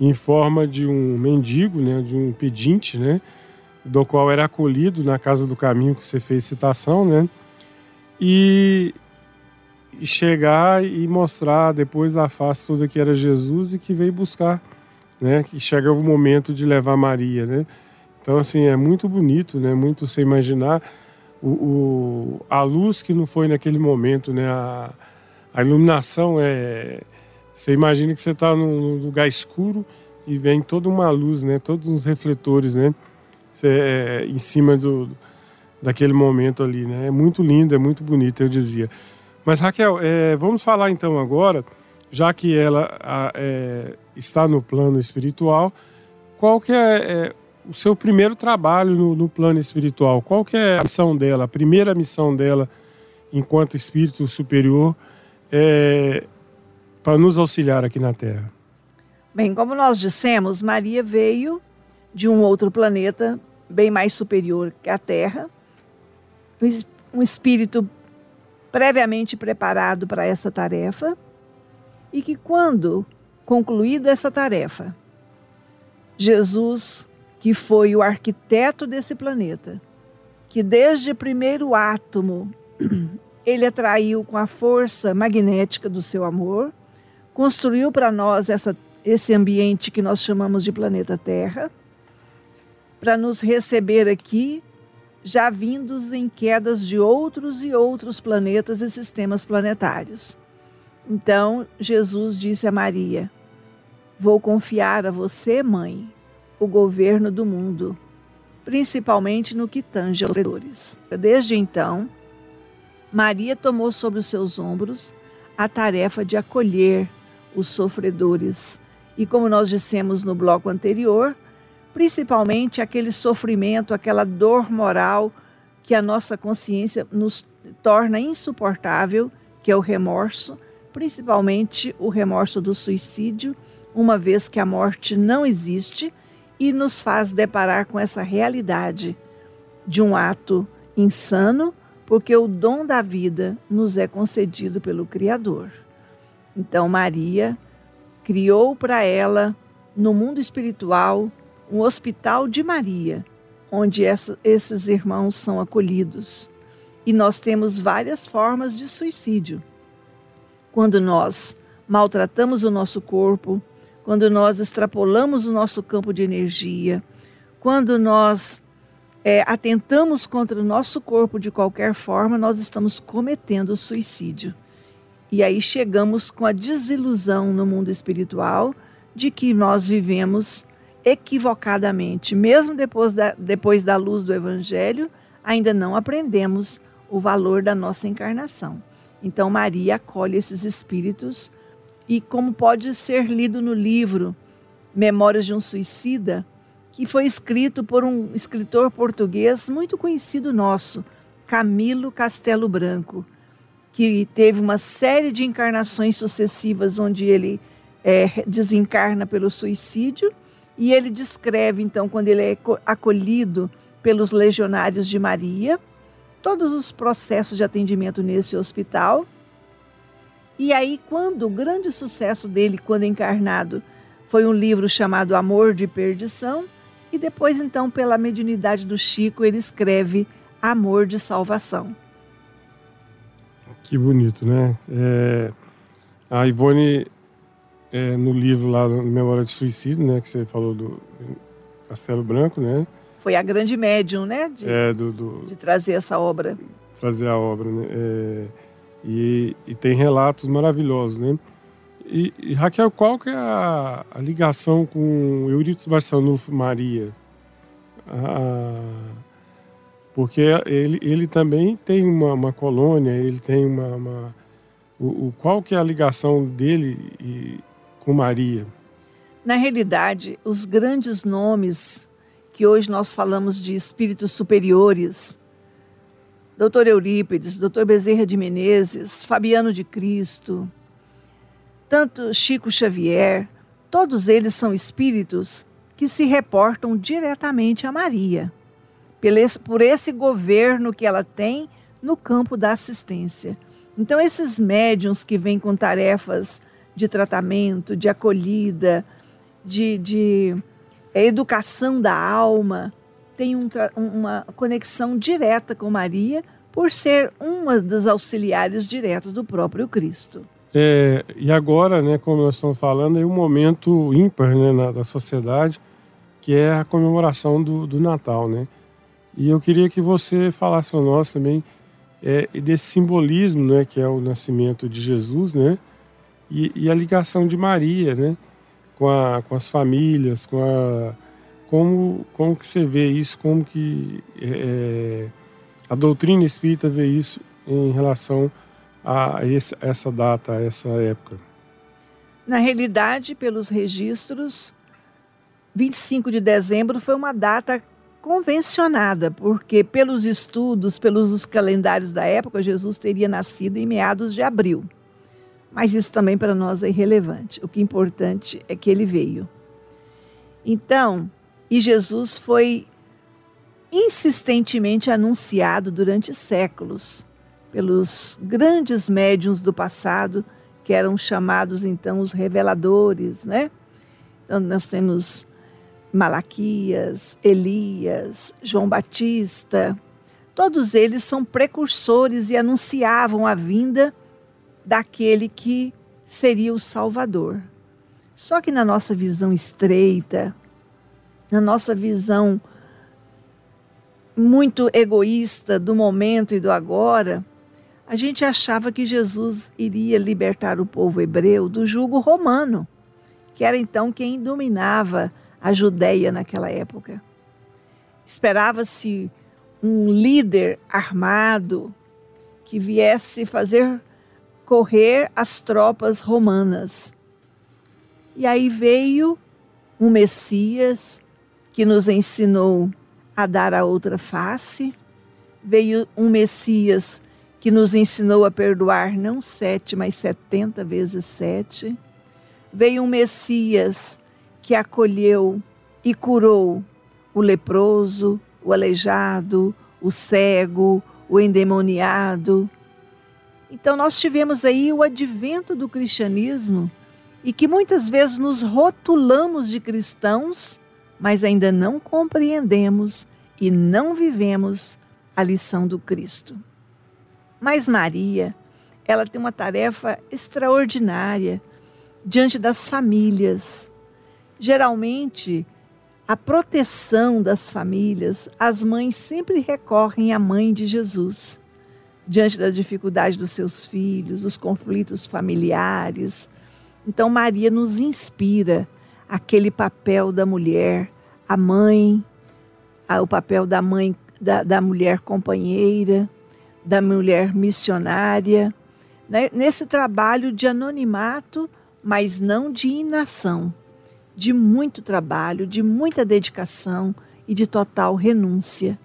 em forma de um mendigo, né, de um pedinte, né, do qual era acolhido na casa do caminho que você fez citação, né? E e chegar e mostrar depois a face toda que era Jesus e que veio buscar, né? Que chega o momento de levar Maria, né? Então assim é muito bonito, né? Muito sem imaginar o, o, a luz que não foi naquele momento, né? A, a iluminação é você imagina que você está num lugar escuro e vem toda uma luz, né? Todos os refletores, né? Você, é, em cima do daquele momento ali, né? É muito lindo, é muito bonito, eu dizia. Mas Raquel, é, vamos falar então agora, já que ela a, é, está no plano espiritual, qual que é, é o seu primeiro trabalho no, no, plano espiritual? Qual que é a missão dela, a primeira missão dela enquanto espírito superior é, para nos auxiliar aqui na Terra? Bem, como nós dissemos, Maria veio de um outro planeta bem mais superior que a Terra, um espírito previamente preparado para essa tarefa e que, quando concluída essa tarefa, Jesus, que foi o arquiteto desse planeta, que desde o primeiro átomo *clears throat* ele atraiu com a força magnética do seu amor, construiu para nós essa, esse ambiente que nós chamamos de planeta Terra, para nos receber aqui, já vindos em quedas de outros e outros planetas e sistemas planetários. Então, Jesus disse a Maria: Vou confiar a você, mãe, o governo do mundo, principalmente no que tange aos sofredores. Desde então, Maria tomou sobre os seus ombros a tarefa de acolher os sofredores. E como nós dissemos no bloco anterior, principalmente aquele sofrimento, aquela dor moral que a nossa consciência nos torna insuportável, que é o remorso, principalmente o remorso do suicídio, uma vez que a morte não existe e nos faz deparar com essa realidade de um ato insano, porque o dom da vida nos é concedido pelo Criador. Então, Maria criou para ela, no mundo espiritual, um hospital de Maria, onde essa, esses irmãos são acolhidos. E nós temos várias formas de suicídio. Quando nós maltratamos o nosso corpo, quando nós extrapolamos o nosso campo de energia, quando nós é, atentamos contra o nosso corpo de qualquer forma, nós estamos cometendo suicídio. E aí chegamos com a desilusão no mundo espiritual de que nós vivemos equivocadamente, mesmo depois da, depois da luz do Evangelho, ainda não aprendemos o valor da nossa encarnação. Então, Maria acolhe esses espíritos e como pode ser lido no livro Memórias de um Suicida, que foi escrito por um escritor português muito conhecido nosso, Camilo Castelo Branco, que teve uma série de encarnações sucessivas onde ele é, desencarna pelo suicídio e ele descreve então quando ele é acolhido pelos legionários de Maria, todos os processos de atendimento nesse hospital e aí, quando o grande sucesso dele, quando encarnado, foi um livro chamado Amor de Perdição, e depois, então, pela mediunidade do Chico, ele escreve Amor de Salvação. Que bonito, né? É, a Ivone, é, no livro lá, Memória de Suicídio, né, que você falou do Castelo Branco, né? Foi a grande médium, né? De, é, do, do, de trazer essa obra. Trazer a obra, né? É, e, e tem relatos maravilhosos, né? E, e, Raquel, qual que é a, a ligação com Euripides Barçanufo Maria? Ah, porque ele, ele também tem uma, uma colônia, ele tem uma... uma o, o, qual que é a ligação dele e, com Maria? Na realidade, os grandes nomes que hoje nós falamos de espíritos superiores, Doutor Eurípides, Doutor Bezerra de Menezes, Fabiano de Cristo, tanto Chico Xavier, todos eles são espíritos que se reportam diretamente a Maria, por esse governo que ela tem no campo da assistência. Então, esses médiums que vêm com tarefas de tratamento, de acolhida, de, de é, educação da alma, tem um, uma conexão direta com Maria por ser uma das auxiliares diretos do próprio Cristo. É, e agora, né, como nós estamos falando, é um momento ímpar né, na, da sociedade, que é a comemoração do, do Natal. Né? E eu queria que você falasse para nós também é, desse simbolismo, né, que é o nascimento de Jesus, né, e, e a ligação de Maria, né, com, a, com as famílias, com a como, como que você vê isso? Como que é, a doutrina espírita vê isso em relação a esse, essa data, a essa época? Na realidade, pelos registros, 25 de dezembro foi uma data convencionada, porque pelos estudos, pelos calendários da época, Jesus teria nascido em meados de abril. Mas isso também para nós é irrelevante. O que é importante é que ele veio. Então, e Jesus foi insistentemente anunciado durante séculos pelos grandes médiuns do passado, que eram chamados então os reveladores, né? Então nós temos Malaquias, Elias, João Batista, todos eles são precursores e anunciavam a vinda daquele que seria o Salvador. Só que na nossa visão estreita, na nossa visão muito egoísta do momento e do agora, a gente achava que Jesus iria libertar o povo hebreu do jugo romano, que era então quem dominava a Judéia naquela época. Esperava-se um líder armado que viesse fazer correr as tropas romanas. E aí veio um Messias que nos ensinou a dar a outra face, veio um Messias que nos ensinou a perdoar não sete, mas setenta vezes sete. Veio um Messias que acolheu e curou o leproso, o aleijado, o cego, o endemoniado. Então, nós tivemos aí o advento do cristianismo e que muitas vezes nos rotulamos de cristãos, mas ainda não compreendemos e não vivemos a lição do Cristo. Mas Maria, ela tem uma tarefa extraordinária diante das famílias. Geralmente, a proteção das famílias, as mães sempre recorrem à mãe de Jesus. Diante da dificuldade dos seus filhos, os conflitos familiares. Então, Maria nos inspira aquele papel da mulher, a mãe, o papel da mãe, da, da mulher companheira, da mulher missionária, né? nesse trabalho de anonimato, mas não de inação de muito trabalho, de muita dedicação e de total renúncia.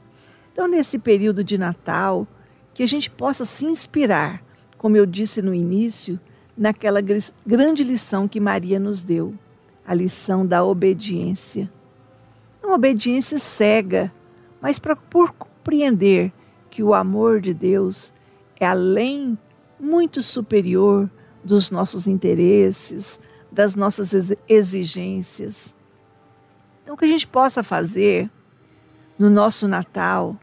Então, nesse período de Natal, que a gente possa se inspirar, como eu disse no início, naquela grande lição que Maria nos deu, a lição da obediência. Uma obediência cega, mas pra, por compreender que o amor de Deus é além, muito superior dos nossos interesses, das nossas exigências. Então, que a gente possa fazer no nosso Natal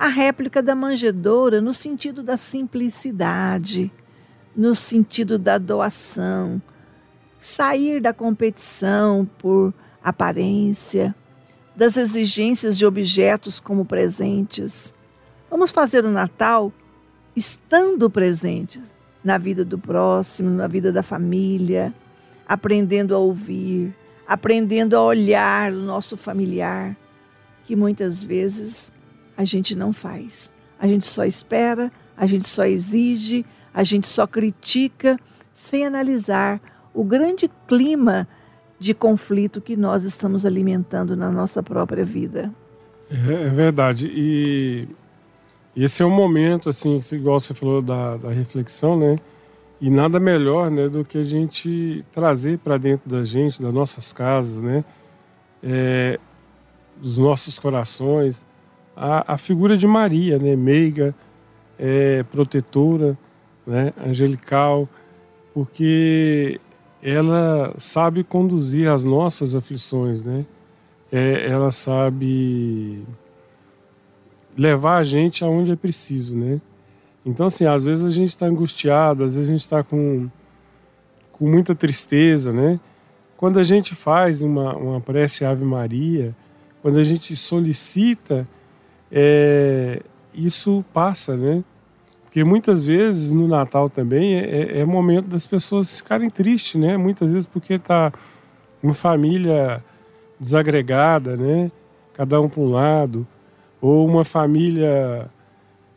a réplica da manjedoura no sentido da simplicidade, no sentido da doação, sair da competição por aparência, das exigências de objetos como presentes. Vamos fazer o Natal estando presentes na vida do próximo, na vida da família, aprendendo a ouvir, aprendendo a olhar o nosso familiar, que muitas vezes a gente não faz. A gente só espera, a gente só exige, a gente só critica, sem analisar o grande clima de conflito que nós estamos alimentando na nossa própria vida. É, é verdade. E esse é um momento, assim, igual você falou da, da reflexão, né? E nada melhor né, do que a gente trazer para dentro da gente, das nossas casas, né, é, dos nossos corações, a, a, figura de Maria, né, meiga, é, protetora, né, angelical, porque ela sabe conduzir as nossas aflições, né? É, ela sabe levar a gente aonde é preciso, né? Então, assim, às vezes a gente está angustiado, às vezes a gente está com, com muita tristeza, né? Quando a gente faz uma, uma prece Ave Maria, quando a gente solicita, é, isso passa, né? Porque muitas vezes no Natal também é, é, é momento das pessoas ficarem tristes, né? Muitas vezes porque está uma família desagregada, né? Cada um para um lado, ou uma família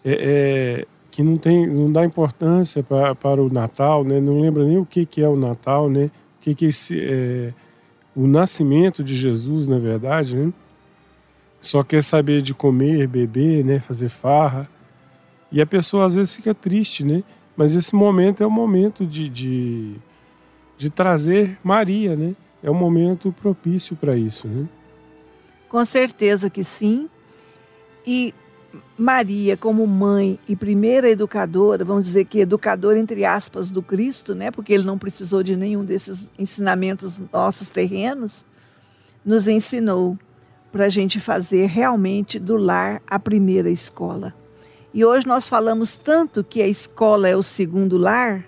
é, é, que não tem, não dá importância para, para o Natal, né? Não lembra nem o que, que é o Natal, né? O que que esse, é, o nascimento de Jesus, na verdade, né? Só quer saber de comer, beber, né? Fazer farra. E a pessoa às vezes fica triste, né? Mas esse momento é o momento de, de, de trazer Maria, né? É um momento propício para isso, né? Com certeza que sim. E Maria, como mãe e primeira educadora, vamos dizer que educadora entre aspas do Cristo, né? Porque ele não precisou de nenhum desses ensinamentos nossos terrenos, nos ensinou para a gente fazer realmente do lar a primeira escola. E hoje nós falamos tanto que a escola é o segundo lar,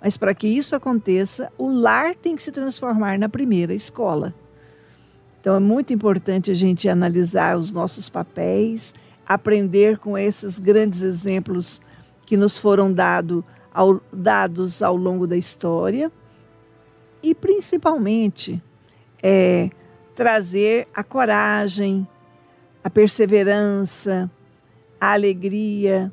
mas para que isso aconteça, o lar tem que se transformar na primeira escola. Então é muito importante a gente analisar os nossos papéis aprender com esses grandes exemplos que nos foram dado ao, dados ao longo da história e principalmente é, trazer a coragem, a perseverança, a alegria,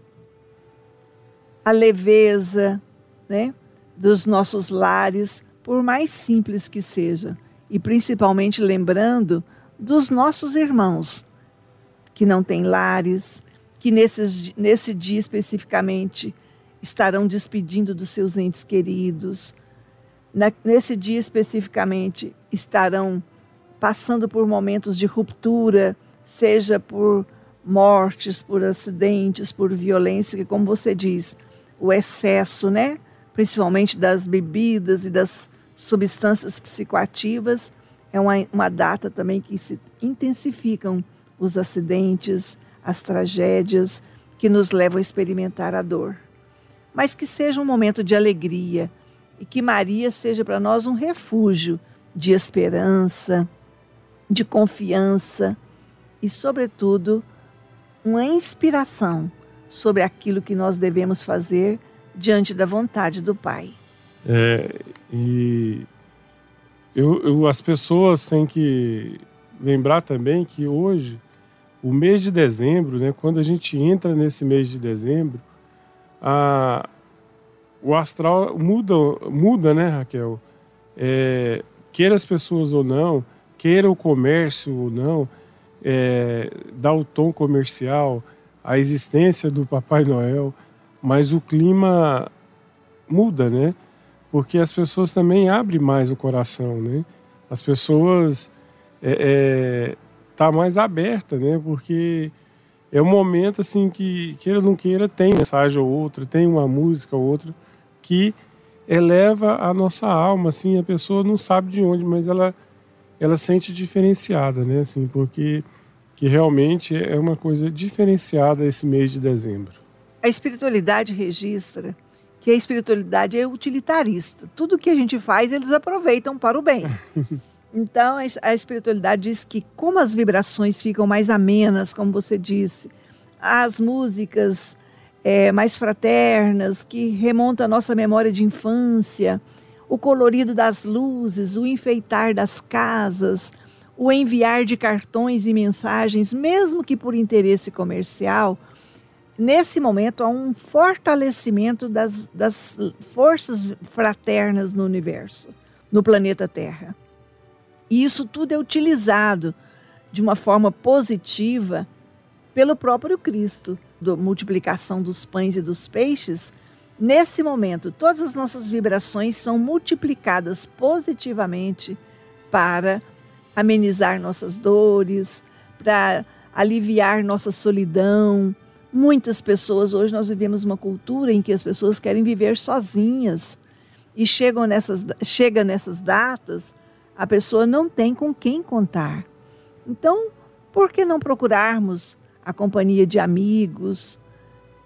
a leveza né, dos nossos lares, por mais simples que seja, e principalmente lembrando dos nossos irmãos que não têm lares, que nesses, nesse dia especificamente estarão despedindo dos seus entes queridos, Na, nesse dia especificamente estarão passando por momentos de ruptura, seja por mortes, por acidentes, por violência, que como você diz, o excesso, né? principalmente das bebidas e das substâncias psicoativas, é uma, uma data também que se intensificam os acidentes, as tragédias que nos levam a experimentar a dor. Mas que seja um momento de alegria e que Maria seja para nós um refúgio de esperança, de confiança e, sobretudo, uma inspiração sobre aquilo que nós devemos fazer diante da vontade do Pai. É, e eu, eu, as pessoas têm que lembrar também que hoje o mês de dezembro, né, quando a gente entra nesse mês de dezembro, a, o astral muda, muda né, Raquel? É, queira as pessoas ou não, queira o comércio ou não, é, dá o tom comercial, a existência do Papai Noel, mas o clima muda, né? Porque as pessoas também abrem mais o coração, né? As pessoas é, é tá mais aberta, né? Porque é um momento assim que queira ou não queira tem mensagem ou outra, tem uma música ou outra que eleva a nossa alma, assim, a pessoa não sabe de onde, mas ela ela sente diferenciada, né? Assim, porque que realmente é uma coisa diferenciada esse mês de dezembro. A espiritualidade registra que a espiritualidade é utilitarista. Tudo que a gente faz, eles aproveitam para o bem. *laughs* Então, a espiritualidade diz que, como as vibrações ficam mais amenas, como você disse, as músicas é, mais fraternas, que remontam a nossa memória de infância, o colorido das luzes, o enfeitar das casas, o enviar de cartões e mensagens, mesmo que por interesse comercial, nesse momento há um fortalecimento das, das forças fraternas no universo, no planeta Terra. E isso tudo é utilizado de uma forma positiva pelo próprio Cristo, da multiplicação dos pães e dos peixes. Nesse momento, todas as nossas vibrações são multiplicadas positivamente para amenizar nossas dores, para aliviar nossa solidão. Muitas pessoas, hoje nós vivemos uma cultura em que as pessoas querem viver sozinhas e chegam nessas, chega nessas datas a pessoa não tem com quem contar. Então, por que não procurarmos a companhia de amigos,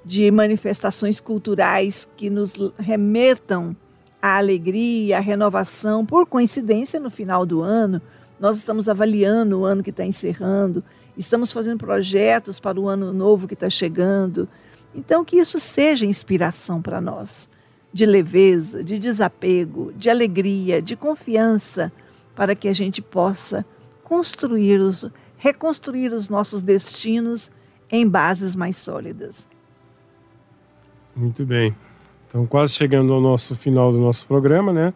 de manifestações culturais que nos remetam à alegria, à renovação? Por coincidência, no final do ano, nós estamos avaliando o ano que está encerrando, estamos fazendo projetos para o ano novo que está chegando. Então, que isso seja inspiração para nós, de leveza, de desapego, de alegria, de confiança para que a gente possa construir os, reconstruir os nossos destinos em bases mais sólidas. Muito bem. Então, quase chegando ao nosso final do nosso programa, né?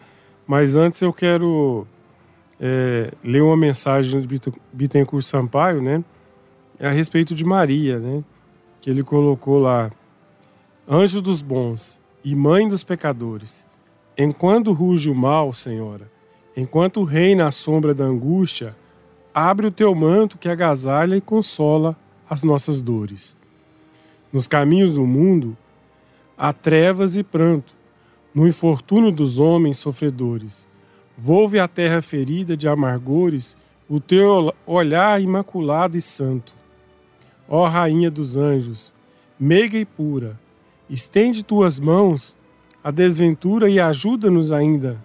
Mas antes eu quero é, ler uma mensagem de Bittencourt Sampaio, né? A respeito de Maria, né? Que ele colocou lá: Anjo dos bons e mãe dos pecadores, enquanto ruge o mal, Senhora, enquanto reina a sombra da angústia, abre o teu manto que agasalha e consola as nossas dores. Nos caminhos do mundo há trevas e pranto, no infortúnio dos homens sofredores. Volve a terra ferida de amargores o teu olhar imaculado e santo. Ó Rainha dos anjos, meiga e pura, estende tuas mãos à desventura e ajuda-nos ainda.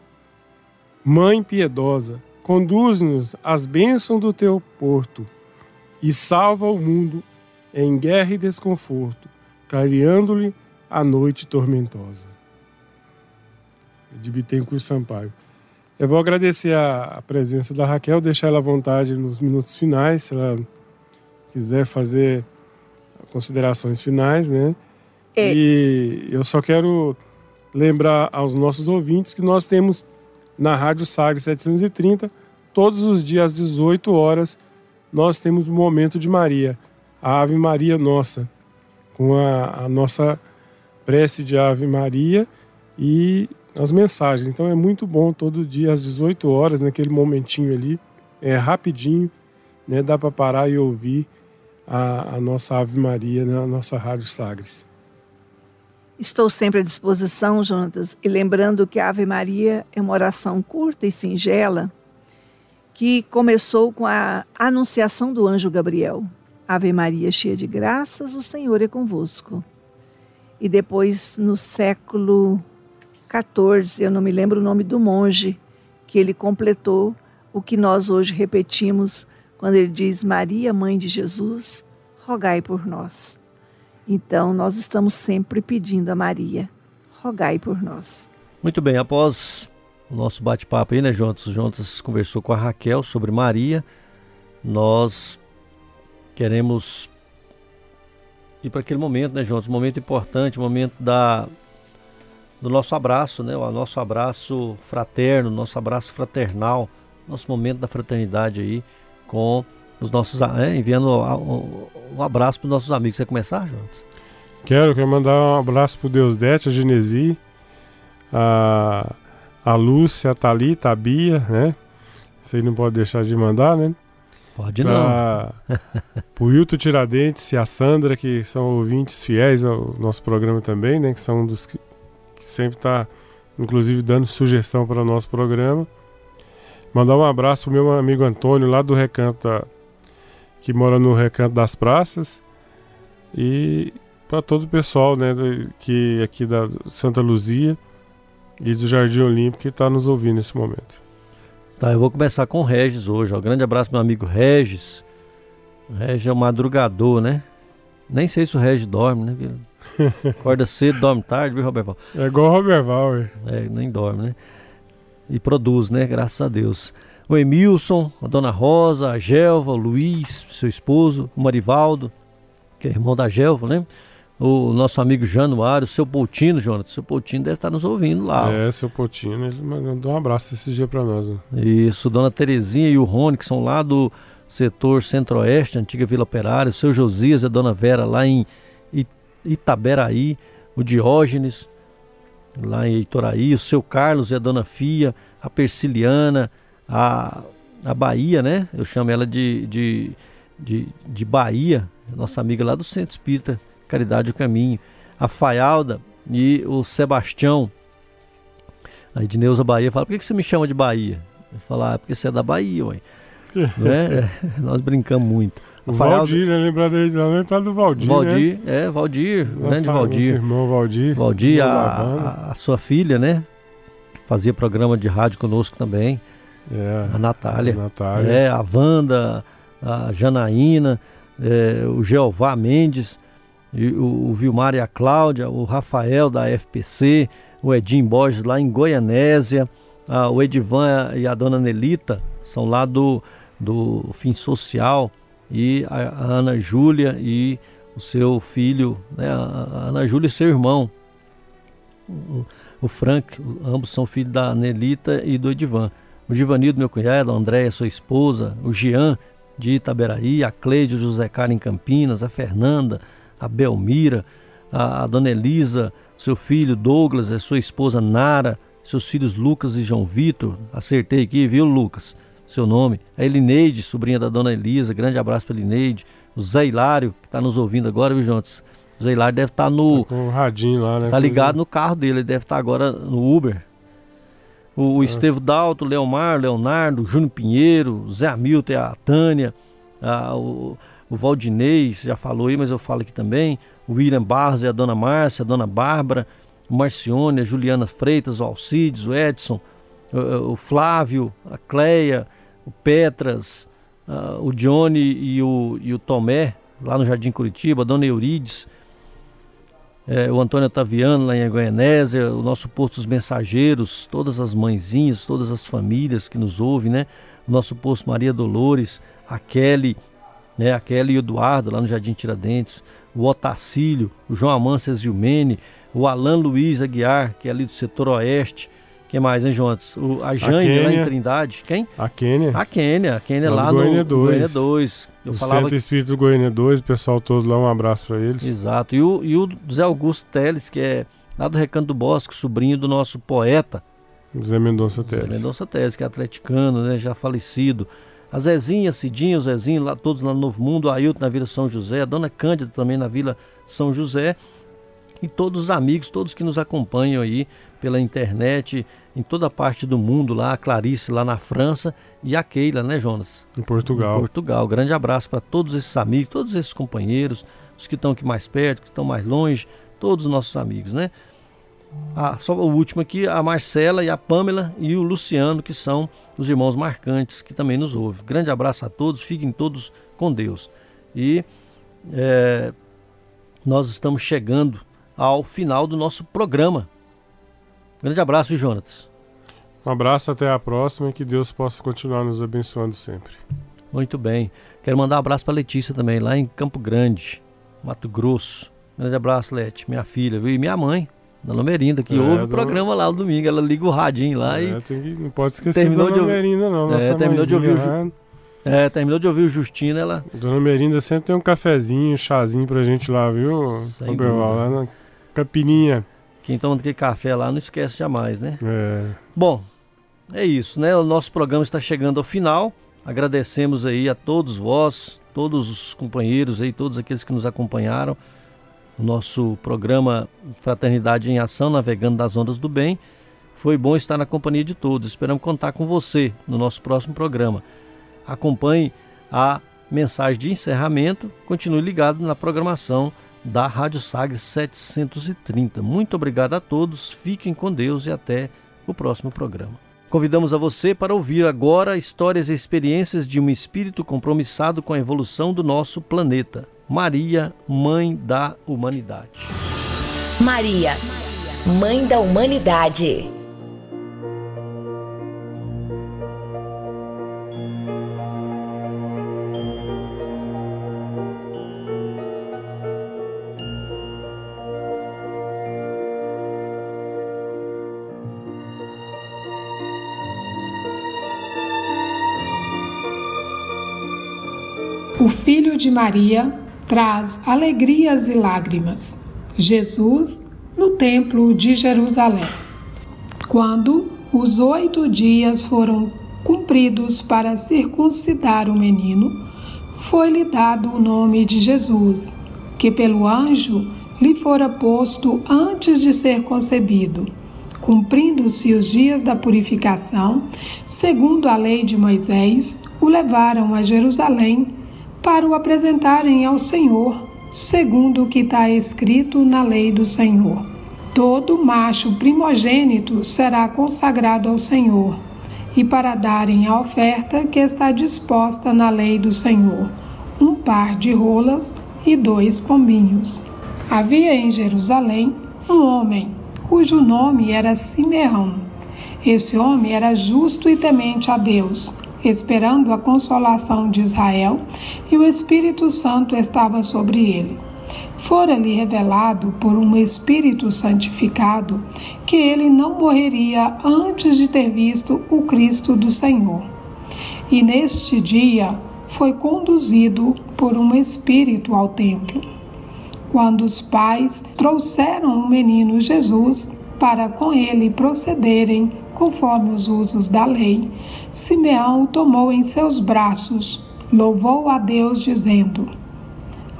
Mãe piedosa, conduz-nos às bênçãos do teu porto e salva o mundo em guerra e desconforto, clareando-lhe a noite tormentosa. De Bittencourt Sampaio. Eu vou agradecer a, presença da Raquel, deixar ela à vontade nos minutos finais, se ela quiser fazer considerações finais, né? É. E eu só quero lembrar aos nossos ouvintes que nós temos na Rádio Sagre 730, todos os dias às 18 horas, nós temos o Momento de Maria a Ave Maria Nossa, com a, a nossa prece de Ave Maria e as mensagens. Então é muito bom todo dia às 18 horas, naquele momentinho ali, é rapidinho, né? Dá para parar e ouvir a, a nossa Ave Maria na nossa Rádio Sagres. Estou sempre à disposição, Jonatas, e lembrando que a Ave Maria é uma oração curta e singela que começou com a anunciação do anjo Gabriel. Ave Maria, cheia de graças, o Senhor é convosco. E depois, no século XIV, eu não me lembro o nome do monge, que ele completou o que nós hoje repetimos quando ele diz: Maria, mãe de Jesus, rogai por nós. Então, nós estamos sempre pedindo a Maria, rogai por nós. Muito bem, após o nosso bate-papo aí, né, Jontas? Jontas conversou com a Raquel sobre Maria. Nós queremos ir para aquele momento, né? Um momento importante, momento da do nosso abraço, né? O nosso abraço fraterno, nosso abraço fraternal, nosso momento da fraternidade aí com os nossos, é, enviando um, abraço para os nossos amigos. Você começar, João? Quero, quero mandar um abraço para o Deus Dete, a Genesi, a, a Lúcia, a Thalita, a Bia, né? Você não pode deixar de mandar, né? Pode pra, não. *laughs* *laughs* o Wilton Tiradentes e a Sandra, que são ouvintes fiéis ao nosso programa também, né? Que são um dos que, que sempre está, inclusive, dando sugestão para o nosso programa. Mandar um abraço pro meu amigo Antônio, lá do Recanto, da, que mora no Recanto das Praças. E para todo o pessoal, né? Que aqui da Santa Luzia e do Jardim Olímpico que está nos ouvindo nesse momento. Tá, eu vou começar com o Regis hoje. Ó. Grande abraço, meu amigo Regis. O Regis é um madrugador, né? Nem sei se o Regis dorme, né? *laughs* Acorda cedo, dorme tarde, viu, Roberval? É igual o Roberval, ué. É, nem dorme, né? E produz, né? Graças a Deus. O Emilson, a Dona Rosa, a Gelva, o Luiz, seu esposo, o Marivaldo, que é irmão da Gelva, né? O nosso amigo Januário, o seu Poutino, Jonathan. O seu Poutino deve estar nos ouvindo lá. É, seu Poutino, ele mandou um abraço esse dia para nós. Né? Isso, Dona Terezinha e o Rony, que são lá do setor centro-oeste, antiga Vila Operária, o seu Josias e a Dona Vera lá em Itaberaí, o Diógenes lá em Itoraí, o seu Carlos e a Dona Fia, a Persiliana, a, a Bahia, né? Eu chamo ela de, de, de, de Bahia, nossa amiga lá do Centro Espírita, Caridade o Caminho, a Faialda e o Sebastião. A Edneuza Bahia fala, por que, que você me chama de Bahia? Eu falo, ah, porque você é da Bahia, ué. *laughs* né? Nós brincamos muito. O. Valdir, né? Lembrar dele, lembrar do Valdir, Valdir, né? é, Valdir, nossa, grande Valdir. Irmão Valdir. Valdir, a, a, a, sua filha, né? Que fazia programa de rádio conosco também. É, a Natália. A Natália. É, a Wanda, a Janaína, é, o Jeová Mendes o, o Vilmar e a Cláudia, o Rafael da FPC, o Edim Borges lá em Goianésia, a, o Edivan e a dona Nelita são lá do, do Fim Social, e a, a Ana Júlia e o seu filho, né, a, Ana Júlia e seu irmão, o, o Frank, ambos são filhos da Nelita e do Edivan. O Givanildo, meu cunhado, a Andréia, sua esposa, o Jean, de Itaberaí, a Cleide, José Carlos em Campinas, a Fernanda, a Belmira, a, a Dona Elisa, seu filho Douglas, a sua esposa Nara, seus filhos Lucas e João Vitor. Acertei aqui, viu, Lucas? Seu nome. A Elineide, sobrinha da Dona Elisa. Grande abraço para Elineide. O Zé Hilário, que está nos ouvindo agora, viu, Jontes? O Zé Hilário deve estar tá no. Tá com o radinho lá, né? Tá ligado no carro dele, ele deve estar tá agora no Uber. O, o ah. Estevo Dalto, Leomar, Leonardo, Júnior Pinheiro, Zé Hamilton, a Tânia, a, o, o Valdinei, já falou aí, mas eu falo aqui também. O William Barros e a dona Márcia, a dona Bárbara, o Marcione, a Juliana Freitas, o Alcides, o Edson, o, Flávio, a Cleia, o Petras, o Johnny e o, e o Tomé, lá no Jardim Curitiba, a dona Eurides, é, o Antônio Otaviano lá em Goianésia, o nosso posto dos mensageiros, todas as mãezinhas, todas as famílias que nos ouvem, né? O nosso posto Maria Dolores, a Kelly, né? A Kelly e o Eduardo lá no Jardim Tiradentes, o Otacílio, o João Amância Gilmene, o Alan Luiz Aguiar, que é ali do setor oeste, quem mais, hein, Jonas? O, a Jane lá em Trindade. Quem? A Quênia. A Quênia. A Quênia lá, lá no Goiânia 2. Goiânia 2. Eu o falava... Centro Espírito do Goiânia 2, o pessoal todo lá, um abraço para eles. Exato. E o, e o Zé Augusto Teles, que é lá do Recanto do Bosque, sobrinho do nosso poeta. Zé Mendonça Teles. Zé Mendonça Teles, que é atleticano, né, já falecido. A Zezinha, Cidinho, o Zezinho, lá, todos lá no Novo Mundo, o Ailton na Vila São José, a Dona Cândida também na Vila São José. E todos os amigos, todos que nos acompanham aí pela internet, em toda parte do mundo lá, a Clarice lá na França e a Keila, né, Jonas? Em Portugal. Em Portugal. Grande abraço para todos esses amigos, todos esses companheiros, os que estão aqui mais perto, que estão mais longe, todos os nossos amigos, né? Ah, só o último aqui, a Marcela e a Pamela e o Luciano, que são os irmãos marcantes que também nos ouvem. Grande abraço a todos, fiquem todos com Deus. E é, nós estamos chegando ao final do nosso programa. Grande abraço, Jonatas. Um abraço, até a próxima e que Deus possa continuar nos abençoando sempre. Muito bem. Quero mandar um abraço para Letícia também, lá em Campo Grande, Mato Grosso. Grande abraço, Leti, minha filha, viu? E minha mãe, Dona Merinda, que é, ouve o programa lá no domingo. Ela liga o radinho lá é, e. Que, não pode esquecer terminou Dona de Merinda, não. É, terminou de ouvir o. É, terminou de ouvir o Justino, ela. Dona Merinda sempre tem um cafezinho, um chazinho pra gente lá, viu? Sem lá na Capininha. Quem toma aquele café lá não esquece jamais, né? É. Bom, é isso, né? O nosso programa está chegando ao final. Agradecemos aí a todos vós, todos os companheiros aí, todos aqueles que nos acompanharam. Nosso programa Fraternidade em Ação, Navegando das Ondas do Bem. Foi bom estar na companhia de todos. Esperamos contar com você no nosso próximo programa. Acompanhe a mensagem de encerramento. Continue ligado na programação da Rádio Sagres 730. Muito obrigado a todos, fiquem com Deus e até o próximo programa. Convidamos a você para ouvir agora histórias e experiências de um espírito compromissado com a evolução do nosso planeta. Maria, Mãe da Humanidade. Maria, Mãe da Humanidade. O Filho de Maria traz alegrias e lágrimas. Jesus no Templo de Jerusalém. Quando os oito dias foram cumpridos para circuncidar o menino, foi-lhe dado o nome de Jesus, que pelo anjo lhe fora posto antes de ser concebido. Cumprindo-se os dias da purificação, segundo a lei de Moisés, o levaram a Jerusalém para o apresentarem ao Senhor, segundo o que está escrito na lei do Senhor. Todo macho primogênito será consagrado ao Senhor, e para darem a oferta que está disposta na lei do Senhor, um par de rolas e dois pombinhos. Havia em Jerusalém um homem cujo nome era Simeão. Esse homem era justo e temente a Deus esperando a consolação de Israel, e o Espírito Santo estava sobre ele. fora-lhe revelado por um Espírito santificado que ele não morreria antes de ter visto o Cristo do Senhor. E neste dia foi conduzido por um Espírito ao templo. Quando os pais trouxeram o menino Jesus para com ele procederem conforme os usos da lei, Simeão o tomou em seus braços, louvou a Deus, dizendo: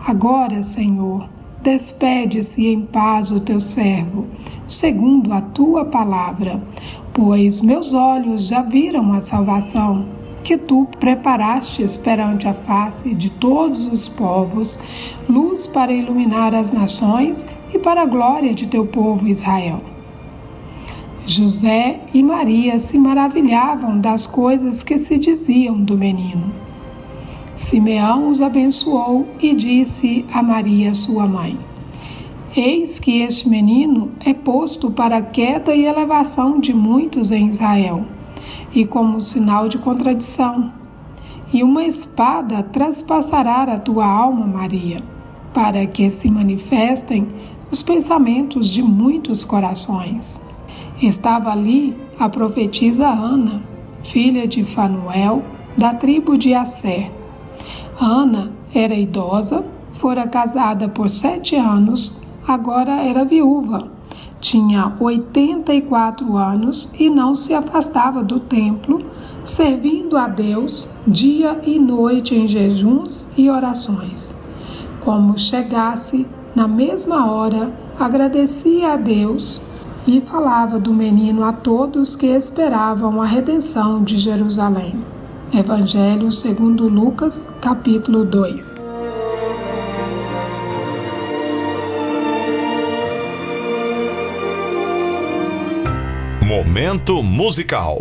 Agora, Senhor, despede-se em paz o teu servo, segundo a tua palavra, pois meus olhos já viram a salvação que tu preparaste perante a face de todos os povos, luz para iluminar as nações e para a glória de teu povo Israel. José e Maria se maravilhavam das coisas que se diziam do menino. Simeão os abençoou e disse a Maria, sua mãe: Eis que este menino é posto para a queda e elevação de muitos em Israel, e como sinal de contradição. E uma espada traspassará a tua alma, Maria, para que se manifestem os pensamentos de muitos corações. Estava ali a profetisa Ana, filha de Fanuel, da tribo de Asser Ana era idosa, fora casada por sete anos, agora era viúva. Tinha 84 anos e não se afastava do templo, servindo a Deus dia e noite em jejuns e orações. Como chegasse, na mesma hora, agradecia a Deus e falava do menino a todos que esperavam a redenção de Jerusalém. Evangelho segundo Lucas, capítulo 2. Momento musical.